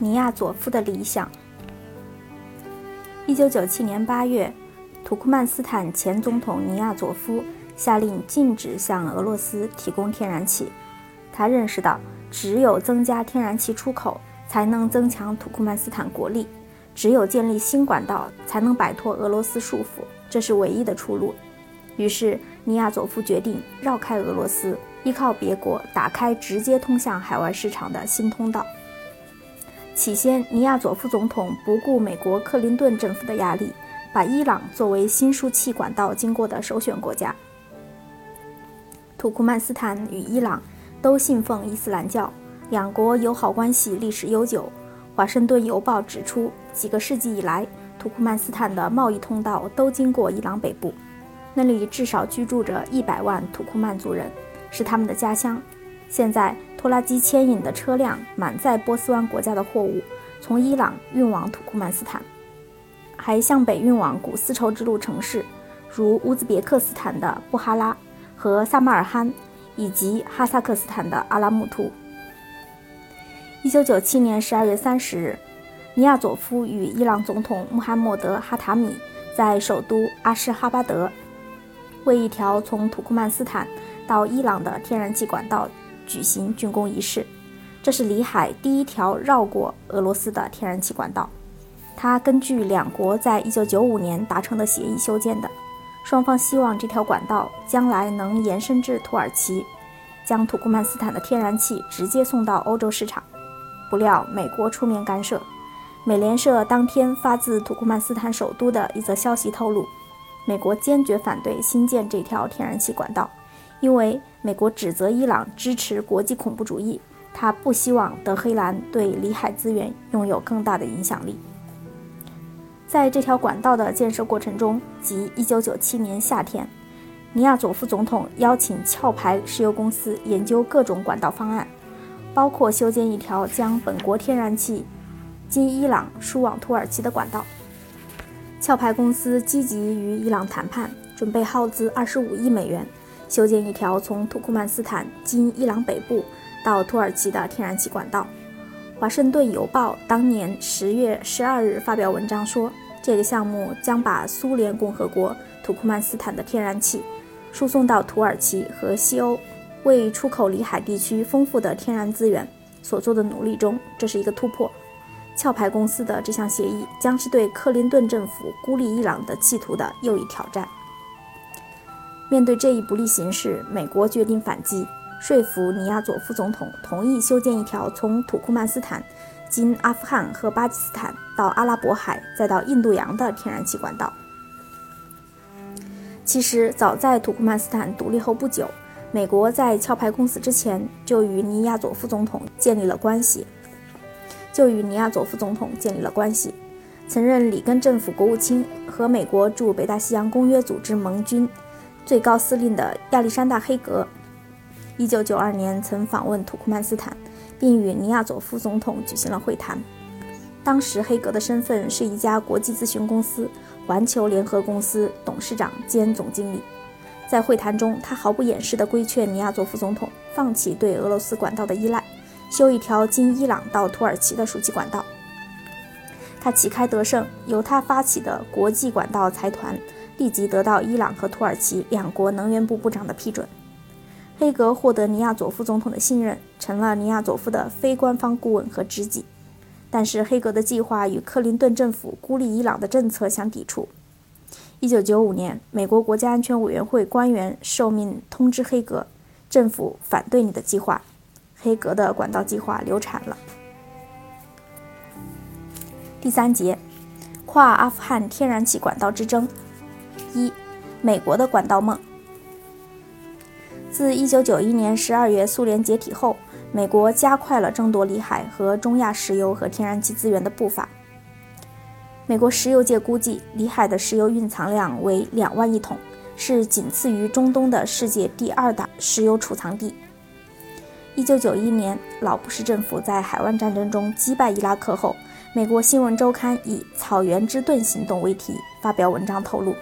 尼亚佐夫的理想。一九九七年八月，土库曼斯坦前总统尼亚佐夫下令禁止向俄罗斯提供天然气。他认识到，只有增加天然气出口，才能增强土库曼斯坦国力；只有建立新管道，才能摆脱俄罗斯束缚，这是唯一的出路。于是，尼亚佐夫决定绕开俄罗斯，依靠别国打开直接通向海外市场的新通道。起先，尼亚佐夫总统不顾美国克林顿政府的压力，把伊朗作为新输气管道经过的首选国家。土库曼斯坦与伊朗都信奉伊斯兰教，两国友好关系历史悠久。华盛顿邮报指出，几个世纪以来，土库曼斯坦的贸易通道都经过伊朗北部，那里至少居住着一百万土库曼族人，是他们的家乡。现在，拖拉机牵引的车辆满载波斯湾国家的货物，从伊朗运往土库曼斯坦，还向北运往古丝绸之路城市，如乌兹别克斯坦的布哈拉和萨马尔罕，以及哈萨克斯坦的阿拉木图。一九九七年十二月三十日，尼亚佐夫与伊朗总统穆罕默德·哈塔米在首都阿什哈巴德，为一条从土库曼斯坦到伊朗的天然气管道。举行竣工仪式，这是里海第一条绕过俄罗斯的天然气管道。它根据两国在一九九五年达成的协议修建的。双方希望这条管道将来能延伸至土耳其，将土库曼斯坦的天然气直接送到欧洲市场。不料美国出面干涉。美联社当天发自土库曼斯坦首都的一则消息透露，美国坚决反对新建这条天然气管道。因为美国指责伊朗支持国际恐怖主义，他不希望德黑兰对里海资源拥有更大的影响力。在这条管道的建设过程中，即1997年夏天，尼亚佐夫总统邀请壳牌石油公司研究各种管道方案，包括修建一条将本国天然气经伊朗输往土耳其的管道。壳牌公司积极与伊朗谈判，准备耗资25亿美元。修建一条从土库曼斯坦经伊朗北部到土耳其的天然气管道。华盛顿邮报当年十月十二日发表文章说，这个项目将把苏联共和国土库曼斯坦的天然气输送到土耳其和西欧，为出口里海地区丰富的天然资源所做的努力中，这是一个突破。壳牌公司的这项协议将是对克林顿政府孤立伊朗的企图的又一挑战。面对这一不利形势，美国决定反击，说服尼亚佐夫总统同意修建一条从土库曼斯坦经阿富汗和巴基斯坦到阿拉伯海再到印度洋的天然气管道。其实，早在土库曼斯坦独立后不久，美国在壳牌公司之前就与尼亚佐夫总统建立了关系，就与尼亚佐夫总统建立了关系。曾任里根政府国务卿和美国驻北大西洋公约组织盟军。最高司令的亚历山大·黑格，一九九二年曾访问土库曼斯坦，并与尼亚佐夫总统举行了会谈。当时，黑格的身份是一家国际咨询公司——环球联合公司董事长兼总经理。在会谈中，他毫不掩饰地规劝尼亚佐夫总统放弃对俄罗斯管道的依赖，修一条经伊朗到土耳其的输气管道。他旗开得胜，由他发起的国际管道财团。立即得到伊朗和土耳其两国能源部部长的批准。黑格获得尼亚佐夫总统的信任，成了尼亚佐夫的非官方顾问和知己。但是，黑格的计划与克林顿政府孤立伊朗的政策相抵触。1995年，美国国家安全委员会官员受命通知黑格，政府反对你的计划。黑格的管道计划流产了。第三节，跨阿富汗天然气管道之争。一，美国的管道梦。自1991年12月苏联解体后，美国加快了争夺里海和中亚石油和天然气资源的步伐。美国石油界估计，里海的石油蕴藏量为两万亿桶，是仅次于中东的世界第二大石油储藏地。1991年，老布什政府在海湾战争中击败伊拉克后，美国新闻周刊以“草原之盾行动”为题发表文章透露。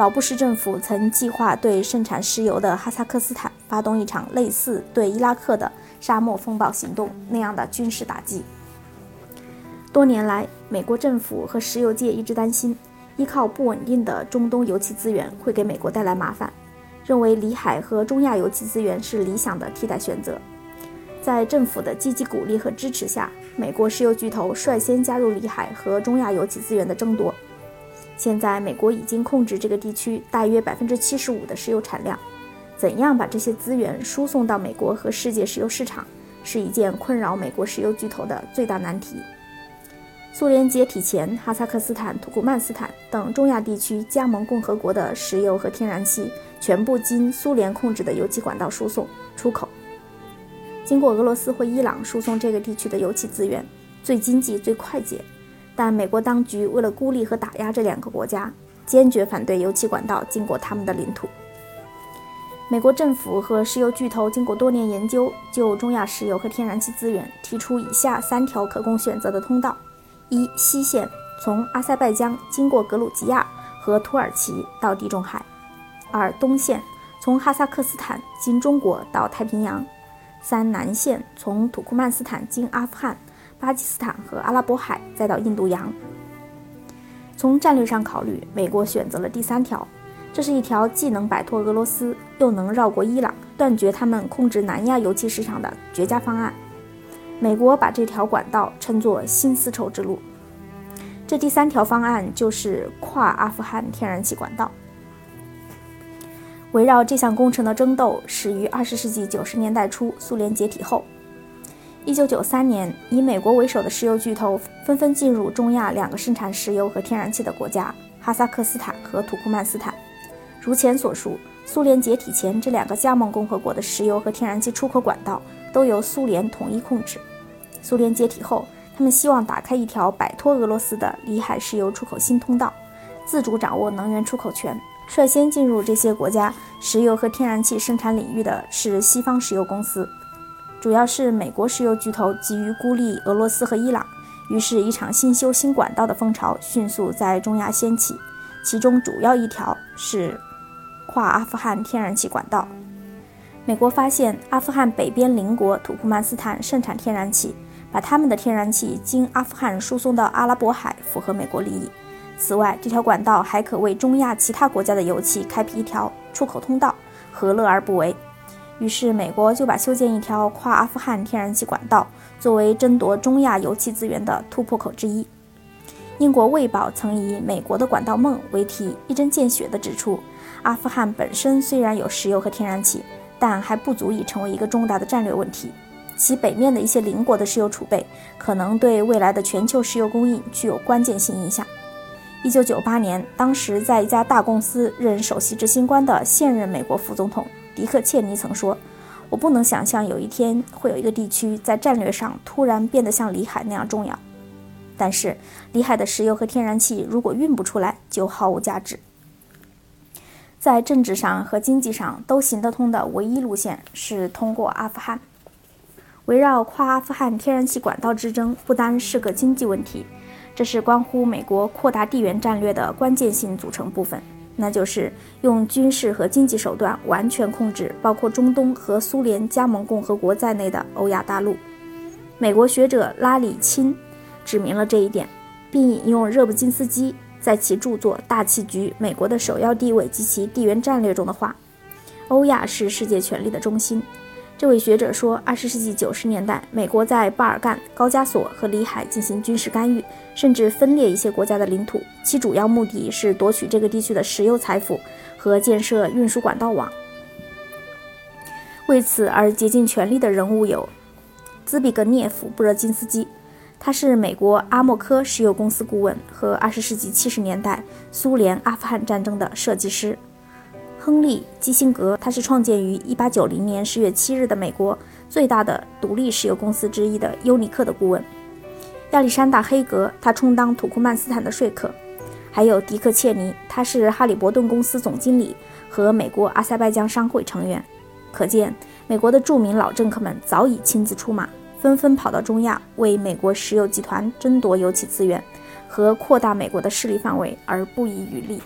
老布什政府曾计划对盛产石油的哈萨克斯坦发动一场类似对伊拉克的沙漠风暴行动那样的军事打击。多年来，美国政府和石油界一直担心，依靠不稳定的中东油气资源会给美国带来麻烦，认为里海和中亚油气资源是理想的替代选择。在政府的积极鼓励和支持下，美国石油巨头率先加入里海和中亚油气资源的争夺。现在，美国已经控制这个地区大约百分之七十五的石油产量。怎样把这些资源输送到美国和世界石油市场，是一件困扰美国石油巨头的最大难题。苏联解体前，哈萨克斯坦、土库曼斯坦等中亚地区加盟共和国的石油和天然气全部经苏联控制的油气管道输送出口。经过俄罗斯或伊朗输送这个地区的油气资源，最经济、最快捷。但美国当局为了孤立和打压这两个国家，坚决反对油气管道经过他们的领土。美国政府和石油巨头经过多年研究，就中亚石油和天然气资源提出以下三条可供选择的通道。一西线从阿塞拜疆经过格鲁吉亚和土耳其到地中海；二东线从哈萨克斯坦经中国到太平洋；三南线从土库曼斯坦经阿富汗、巴基斯坦和阿拉伯海再到印度洋。从战略上考虑，美国选择了第三条，这是一条既能摆脱俄罗斯，又能绕过伊朗，断绝他们控制南亚油气市场的绝佳方案。美国把这条管道称作“新丝绸之路”。这第三条方案就是跨阿富汗天然气管道。围绕这项工程的争斗始于20世纪90年代初苏联解体后。1993年，以美国为首的石油巨头纷纷进入中亚两个生产石油和天然气的国家——哈萨克斯坦和土库曼斯坦。如前所述，苏联解体前，这两个加盟共和国的石油和天然气出口管道都由苏联统一控制。苏联解体后，他们希望打开一条摆脱俄罗斯的里海石油出口新通道，自主掌握能源出口权。率先进入这些国家石油和天然气生产领域的是西方石油公司，主要是美国石油巨头急于孤立俄罗斯和伊朗，于是，一场新修新管道的风潮迅速在中亚掀起。其中主要一条是跨阿富汗天然气管道。美国发现阿富汗北边邻国土库曼斯坦盛产天然气。把他们的天然气经阿富汗输送到阿拉伯海，符合美国利益。此外，这条管道还可为中亚其他国家的油气开辟一条出口通道，何乐而不为？于是，美国就把修建一条跨阿富汗天然气管道作为争夺中亚油气资源的突破口之一。英国《卫报》曾以“美国的管道梦”为题，一针见血地指出，阿富汗本身虽然有石油和天然气，但还不足以成为一个重大的战略问题。其北面的一些邻国的石油储备可能对未来的全球石油供应具有关键性影响。一九九八年，当时在一家大公司任首席执行官的现任美国副总统迪克·切尼曾说：“我不能想象有一天会有一个地区在战略上突然变得像里海那样重要。但是，里海的石油和天然气如果运不出来，就毫无价值。在政治上和经济上都行得通的唯一路线是通过阿富汗。”围绕跨阿富汗天然气管道之争，不单是个经济问题，这是关乎美国扩大地缘战略的关键性组成部分，那就是用军事和经济手段完全控制包括中东和苏联加盟共和国在内的欧亚大陆。美国学者拉里·钦指明了这一点，并引用热布金斯基在其著作《大气局：美国的首要地位及其地缘战略》中的话：“欧亚是世界权力的中心。”这位学者说，二十世纪九十年代，美国在巴尔干、高加索和里海进行军事干预，甚至分裂一些国家的领土，其主要目的是夺取这个地区的石油财富和建设运输管道网。为此而竭尽全力的人物有兹比格涅夫·布热津斯基，他是美国阿莫科石油公司顾问和二十世纪七十年代苏联阿富汗战争的设计师。亨利·基辛格，他是创建于1890年10月7日的美国最大的独立石油公司之一的优尼克的顾问。亚历山大·黑格，他充当土库曼斯坦的说客。还有迪克·切尼，他是哈利伯顿公司总经理和美国阿塞拜疆商会成员。可见，美国的著名老政客们早已亲自出马，纷纷跑到中亚，为美国石油集团争夺油气资源和扩大美国的势力范围而不遗余力。